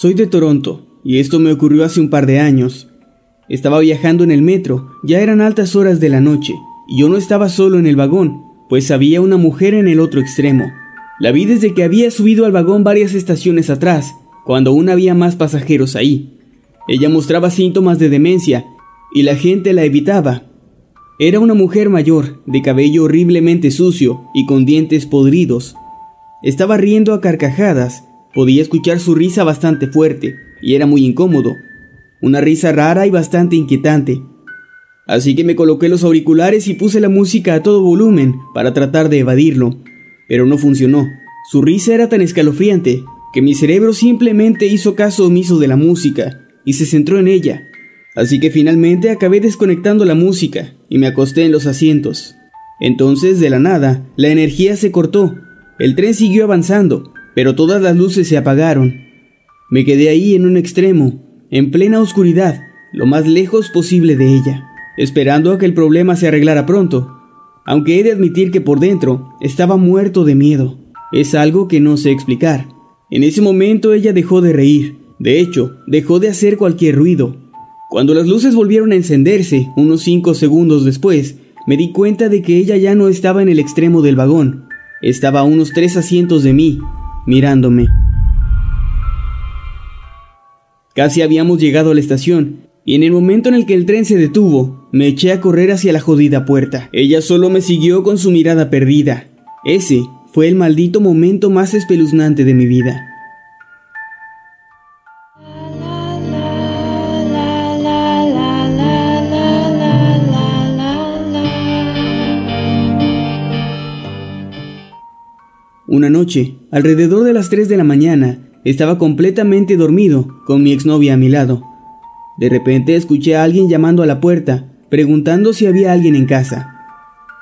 Soy de Toronto, y esto me ocurrió hace un par de años. Estaba viajando en el metro, ya eran altas horas de la noche, y yo no estaba solo en el vagón, pues había una mujer en el otro extremo. La vi desde que había subido al vagón varias estaciones atrás, cuando aún había más pasajeros ahí. Ella mostraba síntomas de demencia, y la gente la evitaba. Era una mujer mayor, de cabello horriblemente sucio y con dientes podridos. Estaba riendo a carcajadas, podía escuchar su risa bastante fuerte, y era muy incómodo. Una risa rara y bastante inquietante. Así que me coloqué los auriculares y puse la música a todo volumen para tratar de evadirlo. Pero no funcionó. Su risa era tan escalofriante que mi cerebro simplemente hizo caso omiso de la música y se centró en ella. Así que finalmente acabé desconectando la música y me acosté en los asientos. Entonces, de la nada, la energía se cortó. El tren siguió avanzando, pero todas las luces se apagaron. Me quedé ahí en un extremo, en plena oscuridad, lo más lejos posible de ella, esperando a que el problema se arreglara pronto, aunque he de admitir que por dentro estaba muerto de miedo. Es algo que no sé explicar. En ese momento ella dejó de reír, de hecho, dejó de hacer cualquier ruido. Cuando las luces volvieron a encenderse, unos cinco segundos después, me di cuenta de que ella ya no estaba en el extremo del vagón, estaba a unos tres asientos de mí, mirándome. Casi habíamos llegado a la estación, y en el momento en el que el tren se detuvo, me eché a correr hacia la jodida puerta. Ella solo me siguió con su mirada perdida. Ese fue el maldito momento más espeluznante de mi vida. Una noche, alrededor de las 3 de la mañana, estaba completamente dormido, con mi exnovia a mi lado. De repente escuché a alguien llamando a la puerta, preguntando si había alguien en casa.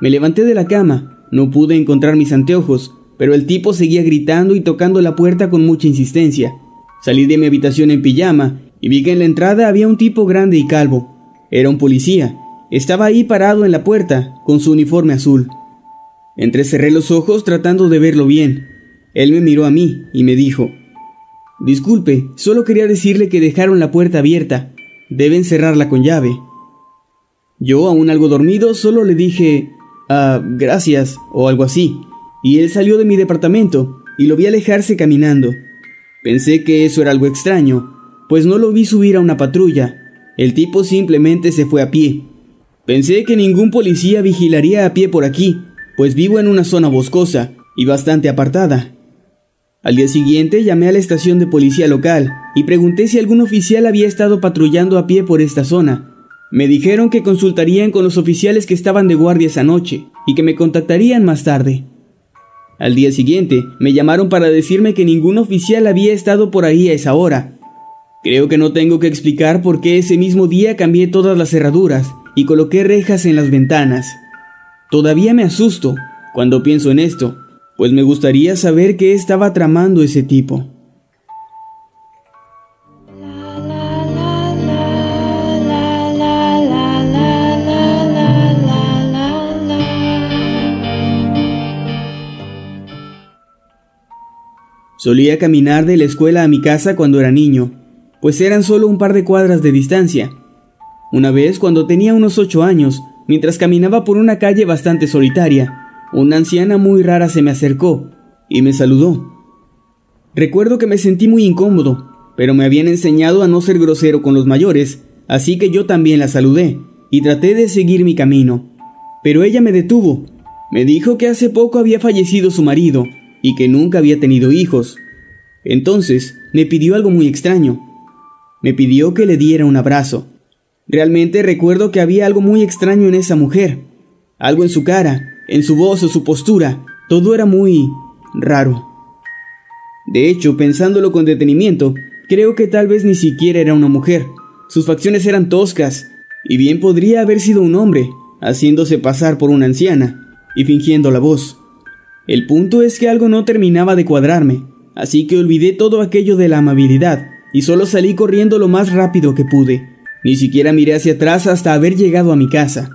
Me levanté de la cama, no pude encontrar mis anteojos, pero el tipo seguía gritando y tocando la puerta con mucha insistencia. Salí de mi habitación en pijama y vi que en la entrada había un tipo grande y calvo. Era un policía. Estaba ahí parado en la puerta, con su uniforme azul. Entrecerré los ojos tratando de verlo bien. Él me miró a mí y me dijo, Disculpe, solo quería decirle que dejaron la puerta abierta. Deben cerrarla con llave. Yo, aún algo dormido, solo le dije, ah, gracias, o algo así, y él salió de mi departamento y lo vi alejarse caminando. Pensé que eso era algo extraño, pues no lo vi subir a una patrulla. El tipo simplemente se fue a pie. Pensé que ningún policía vigilaría a pie por aquí, pues vivo en una zona boscosa y bastante apartada. Al día siguiente llamé a la estación de policía local y pregunté si algún oficial había estado patrullando a pie por esta zona. Me dijeron que consultarían con los oficiales que estaban de guardia esa noche y que me contactarían más tarde. Al día siguiente me llamaron para decirme que ningún oficial había estado por ahí a esa hora. Creo que no tengo que explicar por qué ese mismo día cambié todas las cerraduras y coloqué rejas en las ventanas. Todavía me asusto cuando pienso en esto, pues me gustaría saber qué estaba tramando ese tipo. Solía caminar de la escuela a mi casa cuando era niño, pues eran solo un par de cuadras de distancia. Una vez, cuando tenía unos ocho años, mientras caminaba por una calle bastante solitaria, una anciana muy rara se me acercó y me saludó. Recuerdo que me sentí muy incómodo, pero me habían enseñado a no ser grosero con los mayores, así que yo también la saludé y traté de seguir mi camino. Pero ella me detuvo. Me dijo que hace poco había fallecido su marido y que nunca había tenido hijos. Entonces me pidió algo muy extraño. Me pidió que le diera un abrazo. Realmente recuerdo que había algo muy extraño en esa mujer. Algo en su cara, en su voz o su postura. Todo era muy raro. De hecho, pensándolo con detenimiento, creo que tal vez ni siquiera era una mujer. Sus facciones eran toscas, y bien podría haber sido un hombre, haciéndose pasar por una anciana y fingiendo la voz. El punto es que algo no terminaba de cuadrarme, así que olvidé todo aquello de la amabilidad y solo salí corriendo lo más rápido que pude. Ni siquiera miré hacia atrás hasta haber llegado a mi casa.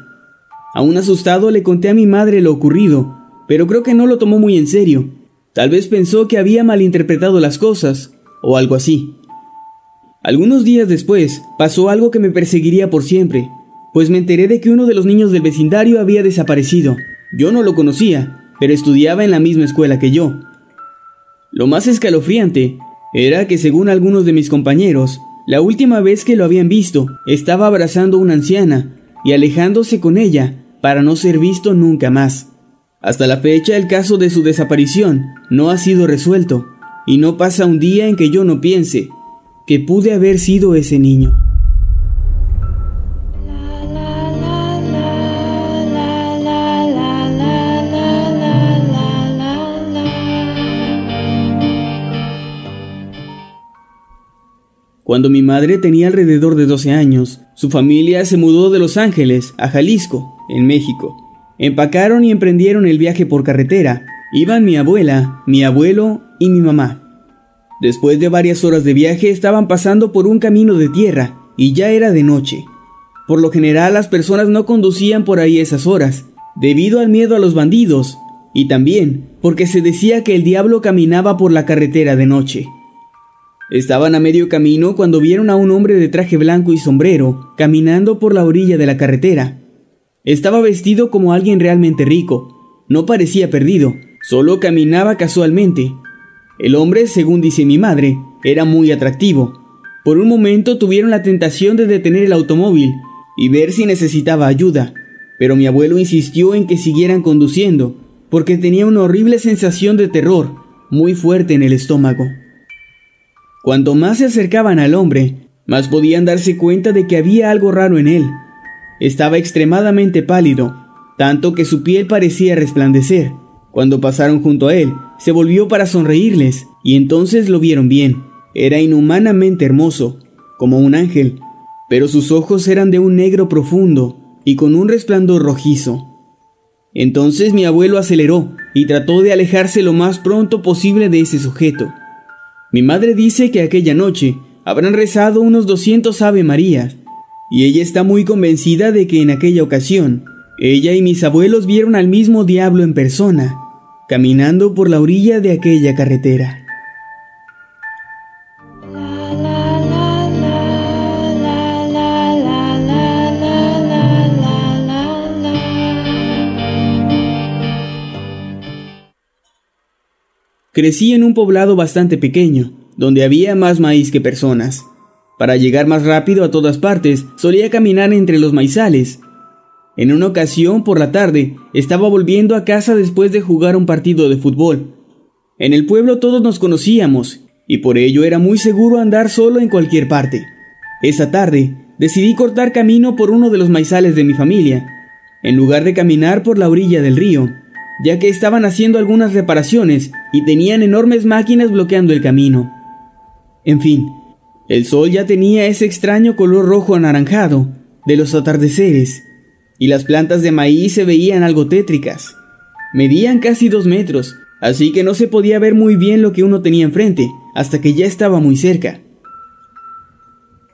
Aún asustado le conté a mi madre lo ocurrido, pero creo que no lo tomó muy en serio. Tal vez pensó que había malinterpretado las cosas, o algo así. Algunos días después pasó algo que me perseguiría por siempre, pues me enteré de que uno de los niños del vecindario había desaparecido. Yo no lo conocía, pero estudiaba en la misma escuela que yo. Lo más escalofriante era que según algunos de mis compañeros, la última vez que lo habían visto, estaba abrazando a una anciana y alejándose con ella para no ser visto nunca más. Hasta la fecha el caso de su desaparición no ha sido resuelto, y no pasa un día en que yo no piense que pude haber sido ese niño. Cuando mi madre tenía alrededor de 12 años, su familia se mudó de Los Ángeles a Jalisco, en México. Empacaron y emprendieron el viaje por carretera. Iban mi abuela, mi abuelo y mi mamá. Después de varias horas de viaje estaban pasando por un camino de tierra y ya era de noche. Por lo general las personas no conducían por ahí esas horas, debido al miedo a los bandidos, y también porque se decía que el diablo caminaba por la carretera de noche. Estaban a medio camino cuando vieron a un hombre de traje blanco y sombrero caminando por la orilla de la carretera. Estaba vestido como alguien realmente rico. No parecía perdido, solo caminaba casualmente. El hombre, según dice mi madre, era muy atractivo. Por un momento tuvieron la tentación de detener el automóvil y ver si necesitaba ayuda, pero mi abuelo insistió en que siguieran conduciendo, porque tenía una horrible sensación de terror muy fuerte en el estómago. Cuanto más se acercaban al hombre, más podían darse cuenta de que había algo raro en él. Estaba extremadamente pálido, tanto que su piel parecía resplandecer. Cuando pasaron junto a él, se volvió para sonreírles, y entonces lo vieron bien. Era inhumanamente hermoso, como un ángel, pero sus ojos eran de un negro profundo y con un resplandor rojizo. Entonces mi abuelo aceleró y trató de alejarse lo más pronto posible de ese sujeto. Mi madre dice que aquella noche habrán rezado unos 200 Ave Marías, y ella está muy convencida de que en aquella ocasión, ella y mis abuelos vieron al mismo diablo en persona, caminando por la orilla de aquella carretera. Crecí en un poblado bastante pequeño, donde había más maíz que personas. Para llegar más rápido a todas partes, solía caminar entre los maizales. En una ocasión, por la tarde, estaba volviendo a casa después de jugar un partido de fútbol. En el pueblo todos nos conocíamos, y por ello era muy seguro andar solo en cualquier parte. Esa tarde, decidí cortar camino por uno de los maizales de mi familia, en lugar de caminar por la orilla del río, ya que estaban haciendo algunas reparaciones y tenían enormes máquinas bloqueando el camino. En fin, el sol ya tenía ese extraño color rojo anaranjado de los atardeceres, y las plantas de maíz se veían algo tétricas. Medían casi dos metros, así que no se podía ver muy bien lo que uno tenía enfrente, hasta que ya estaba muy cerca.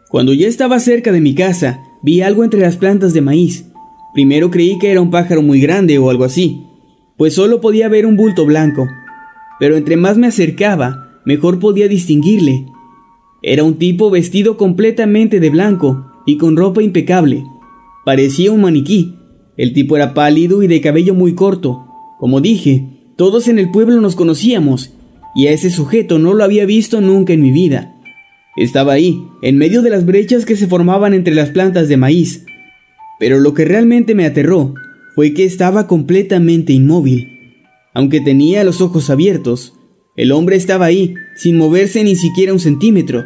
Cuando ya estaba cerca de mi casa, vi algo entre las plantas de maíz. Primero creí que era un pájaro muy grande o algo así, pues solo podía ver un bulto blanco. Pero entre más me acercaba, mejor podía distinguirle. Era un tipo vestido completamente de blanco y con ropa impecable. Parecía un maniquí. El tipo era pálido y de cabello muy corto. Como dije, todos en el pueblo nos conocíamos, y a ese sujeto no lo había visto nunca en mi vida. Estaba ahí, en medio de las brechas que se formaban entre las plantas de maíz. Pero lo que realmente me aterró fue que estaba completamente inmóvil. Aunque tenía los ojos abiertos, el hombre estaba ahí, sin moverse ni siquiera un centímetro,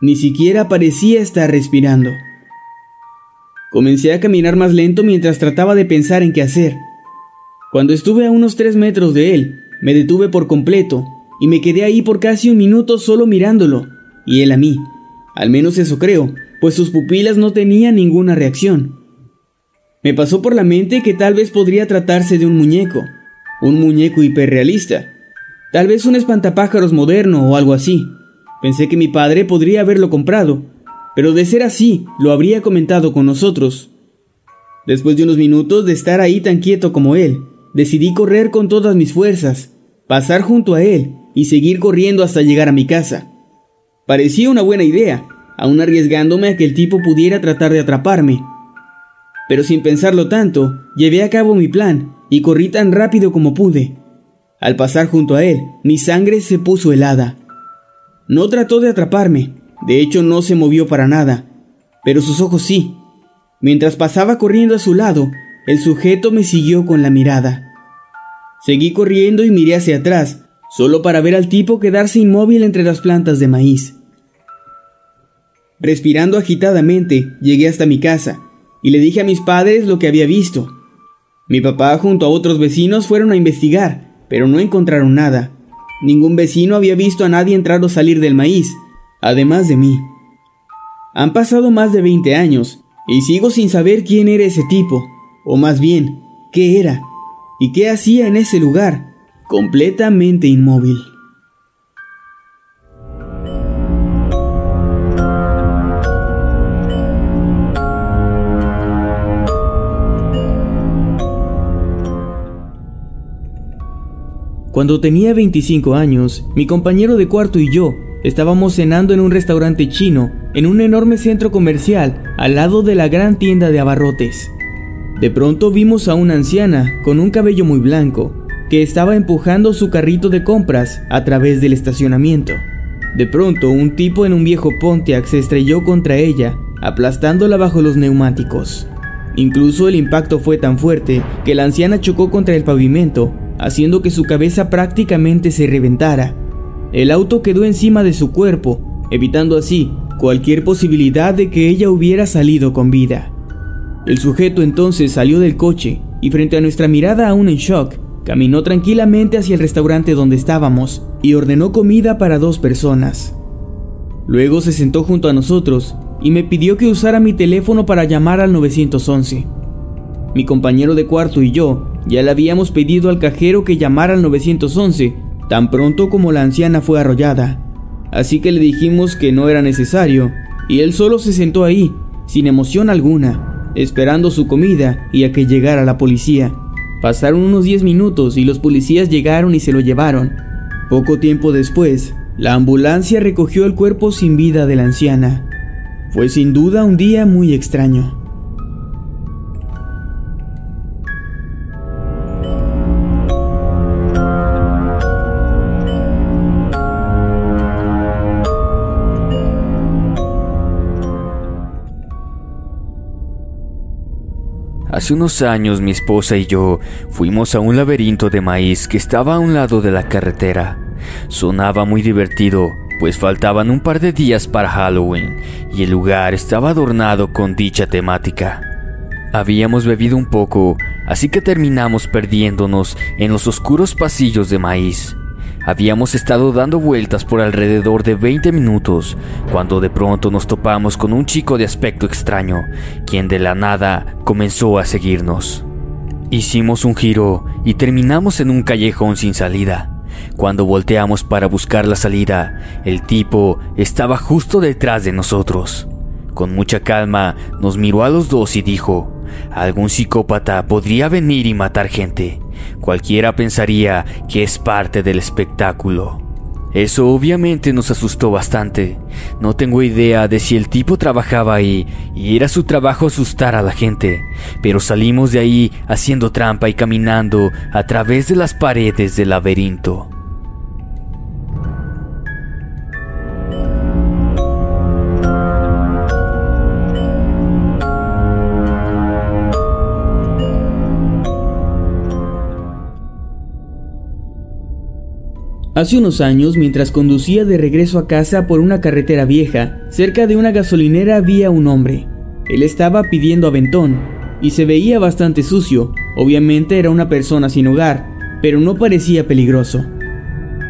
ni siquiera parecía estar respirando. Comencé a caminar más lento mientras trataba de pensar en qué hacer. Cuando estuve a unos tres metros de él, me detuve por completo y me quedé ahí por casi un minuto solo mirándolo, y él a mí. Al menos eso creo, pues sus pupilas no tenían ninguna reacción. Me pasó por la mente que tal vez podría tratarse de un muñeco, un muñeco hiperrealista, tal vez un espantapájaros moderno o algo así. Pensé que mi padre podría haberlo comprado, pero de ser así, lo habría comentado con nosotros. Después de unos minutos de estar ahí tan quieto como él, decidí correr con todas mis fuerzas, pasar junto a él y seguir corriendo hasta llegar a mi casa. Parecía una buena idea, aún arriesgándome a que el tipo pudiera tratar de atraparme. Pero sin pensarlo tanto, llevé a cabo mi plan y corrí tan rápido como pude. Al pasar junto a él, mi sangre se puso helada. No trató de atraparme, de hecho no se movió para nada, pero sus ojos sí. Mientras pasaba corriendo a su lado, el sujeto me siguió con la mirada. Seguí corriendo y miré hacia atrás, solo para ver al tipo quedarse inmóvil entre las plantas de maíz. Respirando agitadamente, llegué hasta mi casa y le dije a mis padres lo que había visto. Mi papá junto a otros vecinos fueron a investigar, pero no encontraron nada. Ningún vecino había visto a nadie entrar o salir del maíz, además de mí. Han pasado más de 20 años y sigo sin saber quién era ese tipo o más bien, qué era y qué hacía en ese lugar, completamente inmóvil. Cuando tenía 25 años, mi compañero de cuarto y yo estábamos cenando en un restaurante chino en un enorme centro comercial al lado de la gran tienda de abarrotes. De pronto vimos a una anciana con un cabello muy blanco que estaba empujando su carrito de compras a través del estacionamiento. De pronto un tipo en un viejo Pontiac se estrelló contra ella, aplastándola bajo los neumáticos. Incluso el impacto fue tan fuerte que la anciana chocó contra el pavimento, haciendo que su cabeza prácticamente se reventara. El auto quedó encima de su cuerpo, evitando así cualquier posibilidad de que ella hubiera salido con vida. El sujeto entonces salió del coche y frente a nuestra mirada aún en shock, caminó tranquilamente hacia el restaurante donde estábamos y ordenó comida para dos personas. Luego se sentó junto a nosotros y me pidió que usara mi teléfono para llamar al 911. Mi compañero de cuarto y yo ya le habíamos pedido al cajero que llamara al 911 tan pronto como la anciana fue arrollada, así que le dijimos que no era necesario y él solo se sentó ahí, sin emoción alguna, esperando su comida y a que llegara la policía. Pasaron unos 10 minutos y los policías llegaron y se lo llevaron. Poco tiempo después, la ambulancia recogió el cuerpo sin vida de la anciana. Fue sin duda un día muy extraño. Hace unos años mi esposa y yo fuimos a un laberinto de maíz que estaba a un lado de la carretera. Sonaba muy divertido, pues faltaban un par de días para Halloween y el lugar estaba adornado con dicha temática. Habíamos bebido un poco, así que terminamos perdiéndonos en los oscuros pasillos de maíz. Habíamos estado dando vueltas por alrededor de 20 minutos cuando de pronto nos topamos con un chico de aspecto extraño, quien de la nada comenzó a seguirnos. Hicimos un giro y terminamos en un callejón sin salida. Cuando volteamos para buscar la salida, el tipo estaba justo detrás de nosotros. Con mucha calma nos miró a los dos y dijo, algún psicópata podría venir y matar gente. Cualquiera pensaría que es parte del espectáculo. Eso obviamente nos asustó bastante. No tengo idea de si el tipo trabajaba ahí y era su trabajo asustar a la gente, pero salimos de ahí haciendo trampa y caminando a través de las paredes del laberinto. Hace unos años, mientras conducía de regreso a casa por una carretera vieja, cerca de una gasolinera había un hombre. Él estaba pidiendo aventón y se veía bastante sucio. Obviamente era una persona sin hogar, pero no parecía peligroso.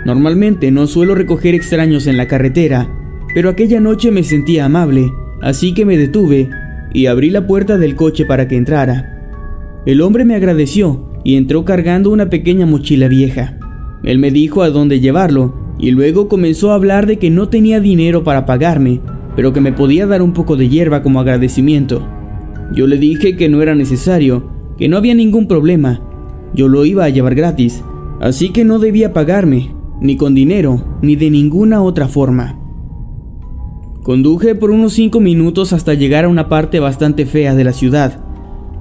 Normalmente no suelo recoger extraños en la carretera, pero aquella noche me sentía amable, así que me detuve y abrí la puerta del coche para que entrara. El hombre me agradeció y entró cargando una pequeña mochila vieja. Él me dijo a dónde llevarlo y luego comenzó a hablar de que no tenía dinero para pagarme, pero que me podía dar un poco de hierba como agradecimiento. Yo le dije que no era necesario, que no había ningún problema, yo lo iba a llevar gratis, así que no debía pagarme, ni con dinero, ni de ninguna otra forma. Conduje por unos cinco minutos hasta llegar a una parte bastante fea de la ciudad.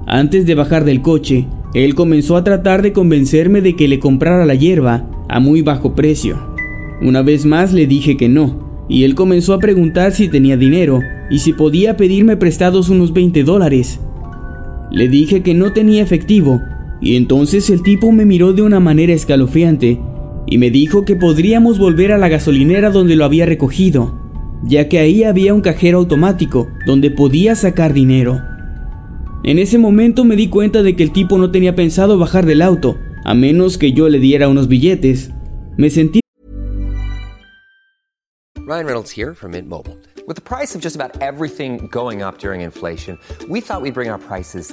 Antes de bajar del coche, él comenzó a tratar de convencerme de que le comprara la hierba a muy bajo precio. Una vez más le dije que no, y él comenzó a preguntar si tenía dinero y si podía pedirme prestados unos 20 dólares. Le dije que no tenía efectivo, y entonces el tipo me miró de una manera escalofriante y me dijo que podríamos volver a la gasolinera donde lo había recogido, ya que ahí había un cajero automático donde podía sacar dinero. En ese momento me di cuenta de que el tipo no tenía pensado bajar del auto, a menos que yo le diera unos billetes. Me sentí Ryan Reynolds here from Mint Mobile. With the price of just about everything going up during inflation, we thought we'd bring our prices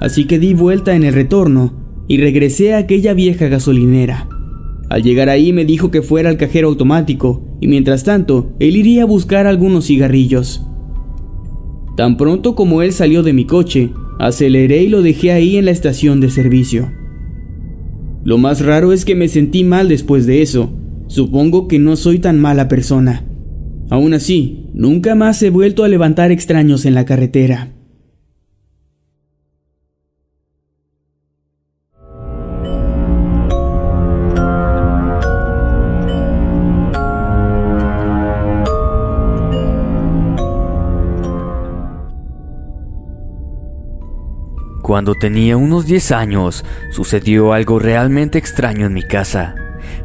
así que di vuelta en el retorno y regresé a aquella vieja gasolinera. Al llegar ahí me dijo que fuera al cajero automático y mientras tanto él iría a buscar algunos cigarrillos. Tan pronto como él salió de mi coche, aceleré y lo dejé ahí en la estación de servicio. Lo más raro es que me sentí mal después de eso. Supongo que no soy tan mala persona. Aún así, nunca más he vuelto a levantar extraños en la carretera. Cuando tenía unos 10 años, sucedió algo realmente extraño en mi casa.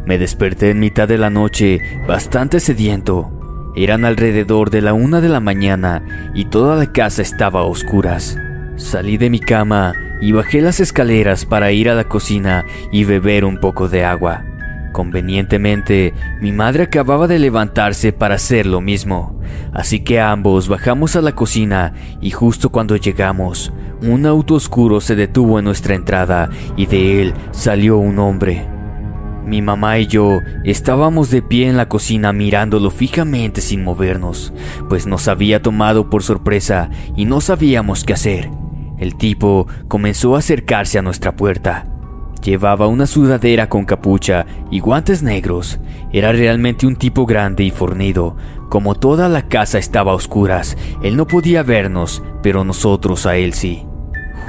Me desperté en mitad de la noche, bastante sediento. Eran alrededor de la una de la mañana y toda la casa estaba a oscuras. Salí de mi cama y bajé las escaleras para ir a la cocina y beber un poco de agua. Convenientemente, mi madre acababa de levantarse para hacer lo mismo, así que ambos bajamos a la cocina y justo cuando llegamos, un auto oscuro se detuvo en nuestra entrada y de él salió un hombre. Mi mamá y yo estábamos de pie en la cocina mirándolo fijamente sin movernos, pues nos había tomado por sorpresa y no sabíamos qué hacer. El tipo comenzó a acercarse a nuestra puerta. Llevaba una sudadera con capucha y guantes negros. Era realmente un tipo grande y fornido. Como toda la casa estaba a oscuras, él no podía vernos, pero nosotros a él sí.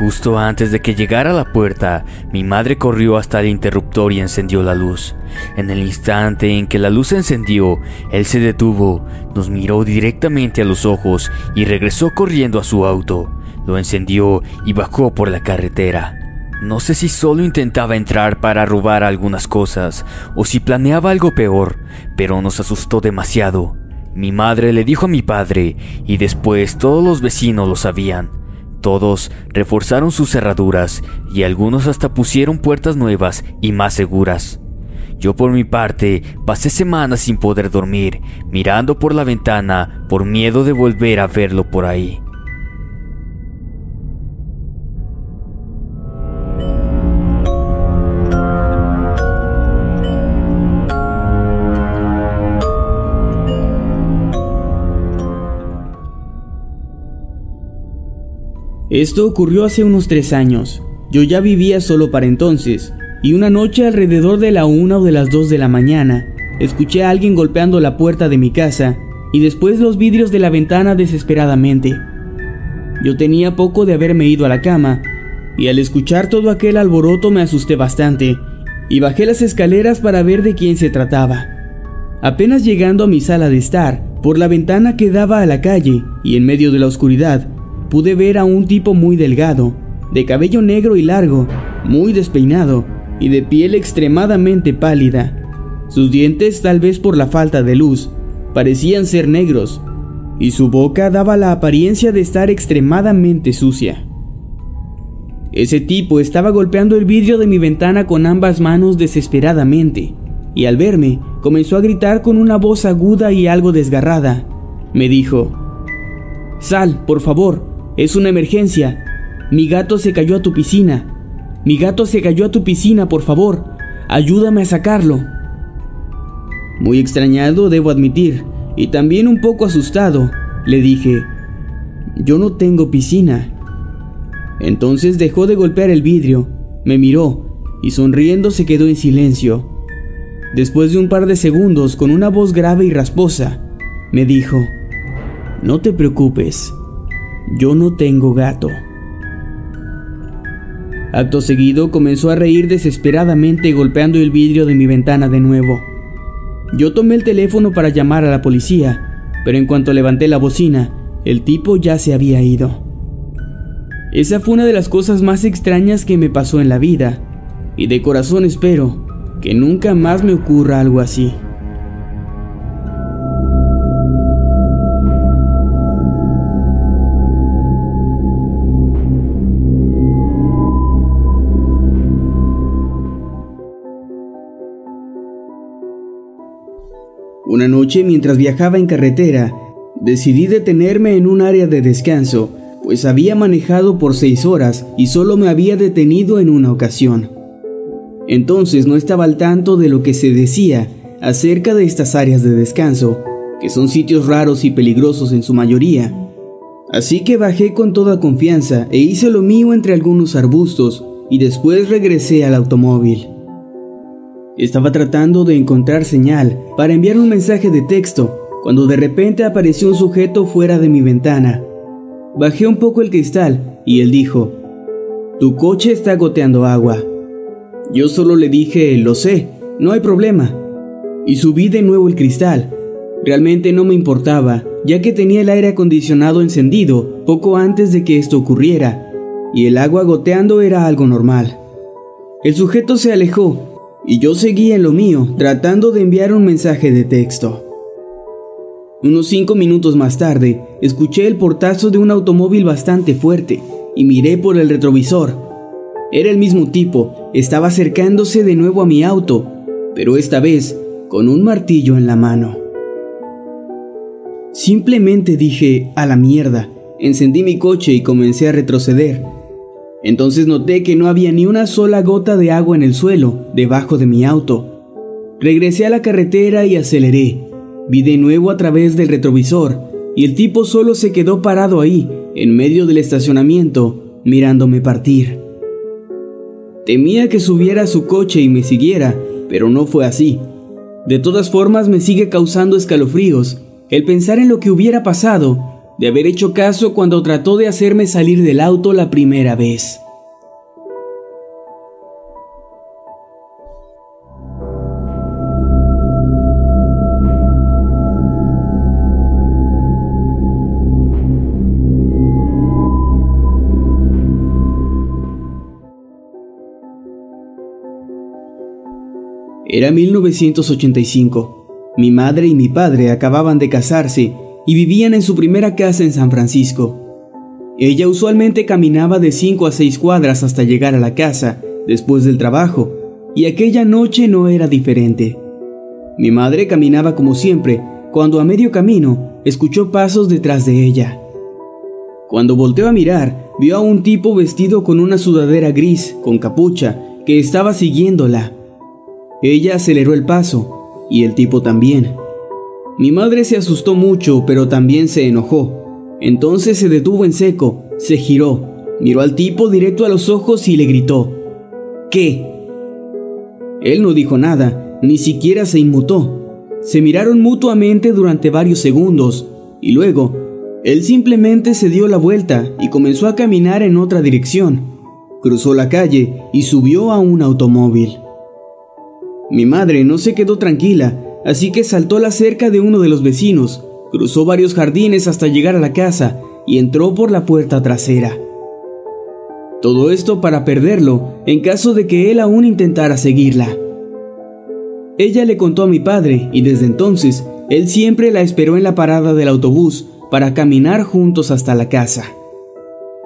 Justo antes de que llegara a la puerta, mi madre corrió hasta el interruptor y encendió la luz. En el instante en que la luz se encendió, él se detuvo, nos miró directamente a los ojos y regresó corriendo a su auto. Lo encendió y bajó por la carretera. No sé si solo intentaba entrar para robar algunas cosas o si planeaba algo peor, pero nos asustó demasiado. Mi madre le dijo a mi padre y después todos los vecinos lo sabían. Todos reforzaron sus cerraduras y algunos hasta pusieron puertas nuevas y más seguras. Yo por mi parte pasé semanas sin poder dormir, mirando por la ventana por miedo de volver a verlo por ahí. Esto ocurrió hace unos tres años. Yo ya vivía solo para entonces, y una noche alrededor de la una o de las dos de la mañana, escuché a alguien golpeando la puerta de mi casa y después los vidrios de la ventana desesperadamente. Yo tenía poco de haberme ido a la cama, y al escuchar todo aquel alboroto me asusté bastante, y bajé las escaleras para ver de quién se trataba. Apenas llegando a mi sala de estar, por la ventana que daba a la calle, y en medio de la oscuridad, pude ver a un tipo muy delgado, de cabello negro y largo, muy despeinado y de piel extremadamente pálida. Sus dientes, tal vez por la falta de luz, parecían ser negros, y su boca daba la apariencia de estar extremadamente sucia. Ese tipo estaba golpeando el vidrio de mi ventana con ambas manos desesperadamente, y al verme comenzó a gritar con una voz aguda y algo desgarrada. Me dijo, Sal, por favor, es una emergencia. Mi gato se cayó a tu piscina. Mi gato se cayó a tu piscina, por favor. Ayúdame a sacarlo. Muy extrañado, debo admitir, y también un poco asustado, le dije, yo no tengo piscina. Entonces dejó de golpear el vidrio, me miró y sonriendo se quedó en silencio. Después de un par de segundos, con una voz grave y rasposa, me dijo, no te preocupes, yo no tengo gato. Acto seguido comenzó a reír desesperadamente golpeando el vidrio de mi ventana de nuevo. Yo tomé el teléfono para llamar a la policía, pero en cuanto levanté la bocina, el tipo ya se había ido. Esa fue una de las cosas más extrañas que me pasó en la vida, y de corazón espero que nunca más me ocurra algo así. Una noche mientras viajaba en carretera, decidí detenerme en un área de descanso, pues había manejado por seis horas y solo me había detenido en una ocasión. Entonces no estaba al tanto de lo que se decía acerca de estas áreas de descanso, que son sitios raros y peligrosos en su mayoría. Así que bajé con toda confianza e hice lo mío entre algunos arbustos y después regresé al automóvil. Estaba tratando de encontrar señal para enviar un mensaje de texto cuando de repente apareció un sujeto fuera de mi ventana. Bajé un poco el cristal y él dijo, Tu coche está goteando agua. Yo solo le dije, lo sé, no hay problema. Y subí de nuevo el cristal. Realmente no me importaba, ya que tenía el aire acondicionado encendido poco antes de que esto ocurriera, y el agua goteando era algo normal. El sujeto se alejó y yo seguí en lo mío, tratando de enviar un mensaje de texto. Unos cinco minutos más tarde, escuché el portazo de un automóvil bastante fuerte y miré por el retrovisor. Era el mismo tipo, estaba acercándose de nuevo a mi auto, pero esta vez con un martillo en la mano. Simplemente dije, a la mierda, encendí mi coche y comencé a retroceder. Entonces noté que no había ni una sola gota de agua en el suelo, debajo de mi auto. Regresé a la carretera y aceleré. Vi de nuevo a través del retrovisor y el tipo solo se quedó parado ahí, en medio del estacionamiento, mirándome partir. Temía que subiera a su coche y me siguiera, pero no fue así. De todas formas me sigue causando escalofríos el pensar en lo que hubiera pasado de haber hecho caso cuando trató de hacerme salir del auto la primera vez. Era 1985. Mi madre y mi padre acababan de casarse y vivían en su primera casa en San Francisco. Ella usualmente caminaba de 5 a 6 cuadras hasta llegar a la casa después del trabajo, y aquella noche no era diferente. Mi madre caminaba como siempre, cuando a medio camino escuchó pasos detrás de ella. Cuando volteó a mirar, vio a un tipo vestido con una sudadera gris, con capucha, que estaba siguiéndola. Ella aceleró el paso, y el tipo también. Mi madre se asustó mucho, pero también se enojó. Entonces se detuvo en seco, se giró, miró al tipo directo a los ojos y le gritó, ¿Qué? Él no dijo nada, ni siquiera se inmutó. Se miraron mutuamente durante varios segundos, y luego, él simplemente se dio la vuelta y comenzó a caminar en otra dirección. Cruzó la calle y subió a un automóvil. Mi madre no se quedó tranquila así que saltó la cerca de uno de los vecinos, cruzó varios jardines hasta llegar a la casa y entró por la puerta trasera. Todo esto para perderlo en caso de que él aún intentara seguirla. Ella le contó a mi padre y desde entonces él siempre la esperó en la parada del autobús para caminar juntos hasta la casa.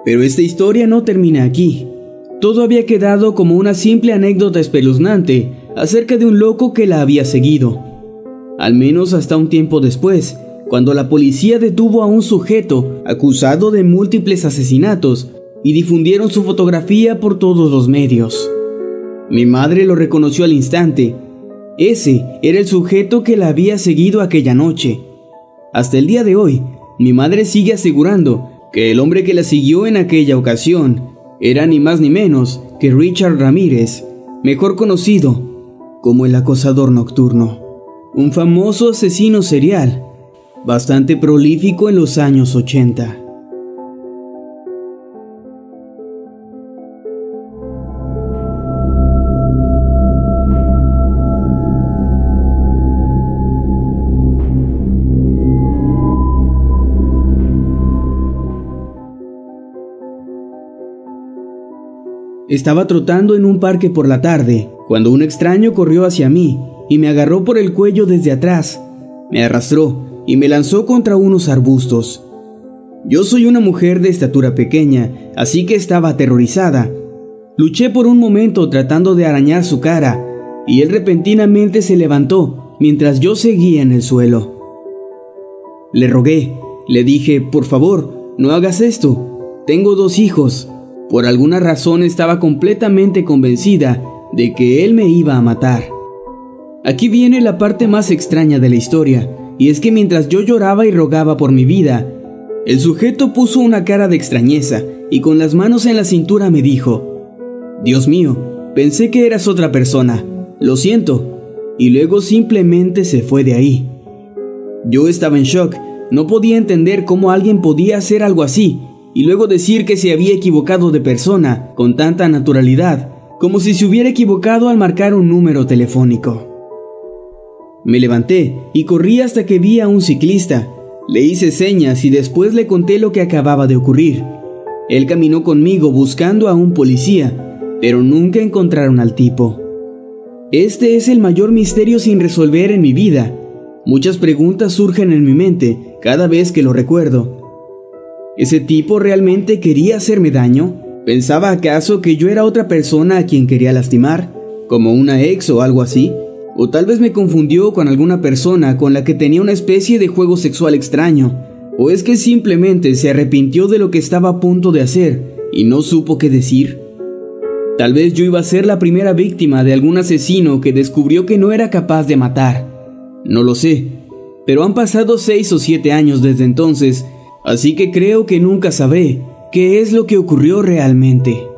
Pero esta historia no termina aquí. Todo había quedado como una simple anécdota espeluznante acerca de un loco que la había seguido al menos hasta un tiempo después, cuando la policía detuvo a un sujeto acusado de múltiples asesinatos y difundieron su fotografía por todos los medios. Mi madre lo reconoció al instante. Ese era el sujeto que la había seguido aquella noche. Hasta el día de hoy, mi madre sigue asegurando que el hombre que la siguió en aquella ocasión era ni más ni menos que Richard Ramírez, mejor conocido como el acosador nocturno un famoso asesino serial, bastante prolífico en los años 80. Estaba trotando en un parque por la tarde, cuando un extraño corrió hacia mí y me agarró por el cuello desde atrás, me arrastró y me lanzó contra unos arbustos. Yo soy una mujer de estatura pequeña, así que estaba aterrorizada. Luché por un momento tratando de arañar su cara, y él repentinamente se levantó mientras yo seguía en el suelo. Le rogué, le dije, por favor, no hagas esto. Tengo dos hijos. Por alguna razón estaba completamente convencida de que él me iba a matar. Aquí viene la parte más extraña de la historia, y es que mientras yo lloraba y rogaba por mi vida, el sujeto puso una cara de extrañeza y con las manos en la cintura me dijo, Dios mío, pensé que eras otra persona, lo siento, y luego simplemente se fue de ahí. Yo estaba en shock, no podía entender cómo alguien podía hacer algo así, y luego decir que se había equivocado de persona con tanta naturalidad, como si se hubiera equivocado al marcar un número telefónico. Me levanté y corrí hasta que vi a un ciclista. Le hice señas y después le conté lo que acababa de ocurrir. Él caminó conmigo buscando a un policía, pero nunca encontraron al tipo. Este es el mayor misterio sin resolver en mi vida. Muchas preguntas surgen en mi mente cada vez que lo recuerdo. ¿Ese tipo realmente quería hacerme daño? ¿Pensaba acaso que yo era otra persona a quien quería lastimar? ¿Como una ex o algo así? O tal vez me confundió con alguna persona con la que tenía una especie de juego sexual extraño. O es que simplemente se arrepintió de lo que estaba a punto de hacer y no supo qué decir. Tal vez yo iba a ser la primera víctima de algún asesino que descubrió que no era capaz de matar. No lo sé, pero han pasado seis o siete años desde entonces, así que creo que nunca sabré qué es lo que ocurrió realmente.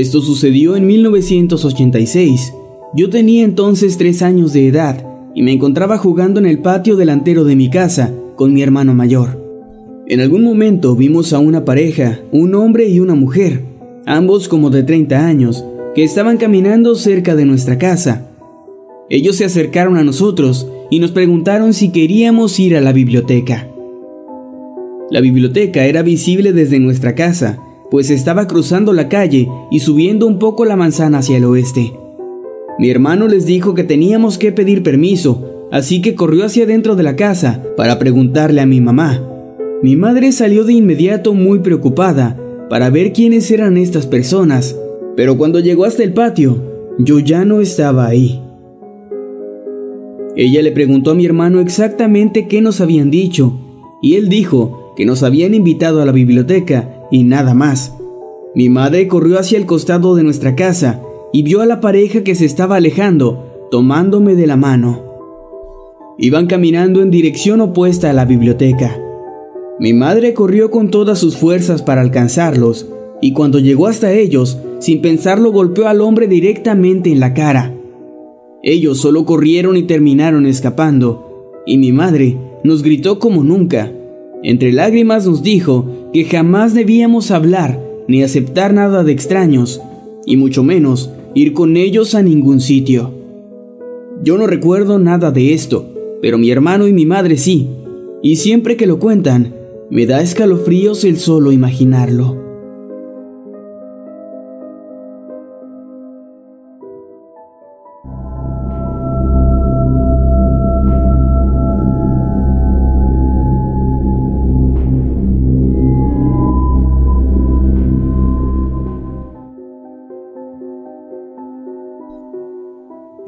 Esto sucedió en 1986. Yo tenía entonces tres años de edad y me encontraba jugando en el patio delantero de mi casa con mi hermano mayor. En algún momento vimos a una pareja, un hombre y una mujer, ambos como de 30 años, que estaban caminando cerca de nuestra casa. Ellos se acercaron a nosotros y nos preguntaron si queríamos ir a la biblioteca. La biblioteca era visible desde nuestra casa, pues estaba cruzando la calle y subiendo un poco la manzana hacia el oeste. Mi hermano les dijo que teníamos que pedir permiso, así que corrió hacia dentro de la casa para preguntarle a mi mamá. Mi madre salió de inmediato muy preocupada para ver quiénes eran estas personas, pero cuando llegó hasta el patio, yo ya no estaba ahí. Ella le preguntó a mi hermano exactamente qué nos habían dicho, y él dijo que nos habían invitado a la biblioteca y nada más. Mi madre corrió hacia el costado de nuestra casa y vio a la pareja que se estaba alejando, tomándome de la mano. Iban caminando en dirección opuesta a la biblioteca. Mi madre corrió con todas sus fuerzas para alcanzarlos, y cuando llegó hasta ellos, sin pensarlo golpeó al hombre directamente en la cara. Ellos solo corrieron y terminaron escapando, y mi madre nos gritó como nunca. Entre lágrimas nos dijo que jamás debíamos hablar ni aceptar nada de extraños, y mucho menos ir con ellos a ningún sitio. Yo no recuerdo nada de esto, pero mi hermano y mi madre sí, y siempre que lo cuentan, me da escalofríos el solo imaginarlo.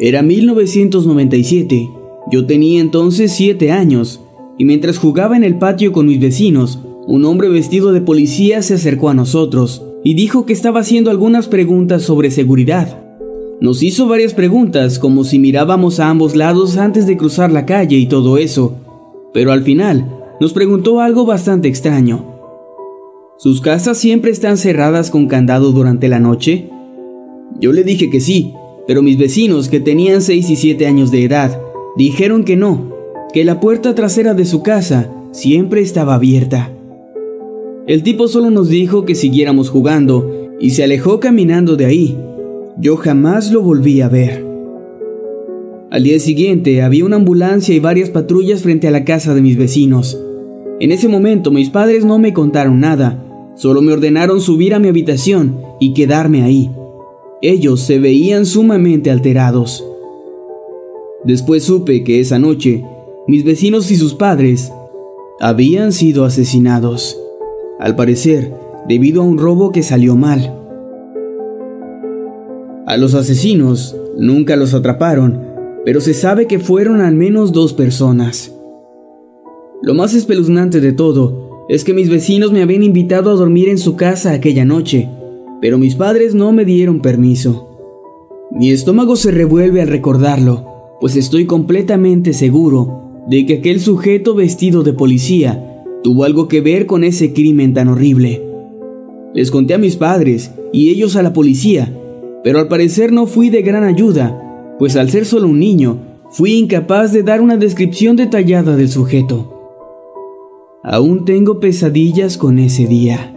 Era 1997. Yo tenía entonces 7 años, y mientras jugaba en el patio con mis vecinos, un hombre vestido de policía se acercó a nosotros y dijo que estaba haciendo algunas preguntas sobre seguridad. Nos hizo varias preguntas como si mirábamos a ambos lados antes de cruzar la calle y todo eso, pero al final nos preguntó algo bastante extraño. ¿Sus casas siempre están cerradas con candado durante la noche? Yo le dije que sí, pero mis vecinos, que tenían 6 y 7 años de edad, dijeron que no, que la puerta trasera de su casa siempre estaba abierta. El tipo solo nos dijo que siguiéramos jugando y se alejó caminando de ahí. Yo jamás lo volví a ver. Al día siguiente había una ambulancia y varias patrullas frente a la casa de mis vecinos. En ese momento mis padres no me contaron nada, solo me ordenaron subir a mi habitación y quedarme ahí. Ellos se veían sumamente alterados. Después supe que esa noche mis vecinos y sus padres habían sido asesinados, al parecer debido a un robo que salió mal. A los asesinos nunca los atraparon, pero se sabe que fueron al menos dos personas. Lo más espeluznante de todo es que mis vecinos me habían invitado a dormir en su casa aquella noche, pero mis padres no me dieron permiso. Mi estómago se revuelve al recordarlo, pues estoy completamente seguro de que aquel sujeto vestido de policía tuvo algo que ver con ese crimen tan horrible. Les conté a mis padres y ellos a la policía, pero al parecer no fui de gran ayuda, pues al ser solo un niño, fui incapaz de dar una descripción detallada del sujeto. Aún tengo pesadillas con ese día.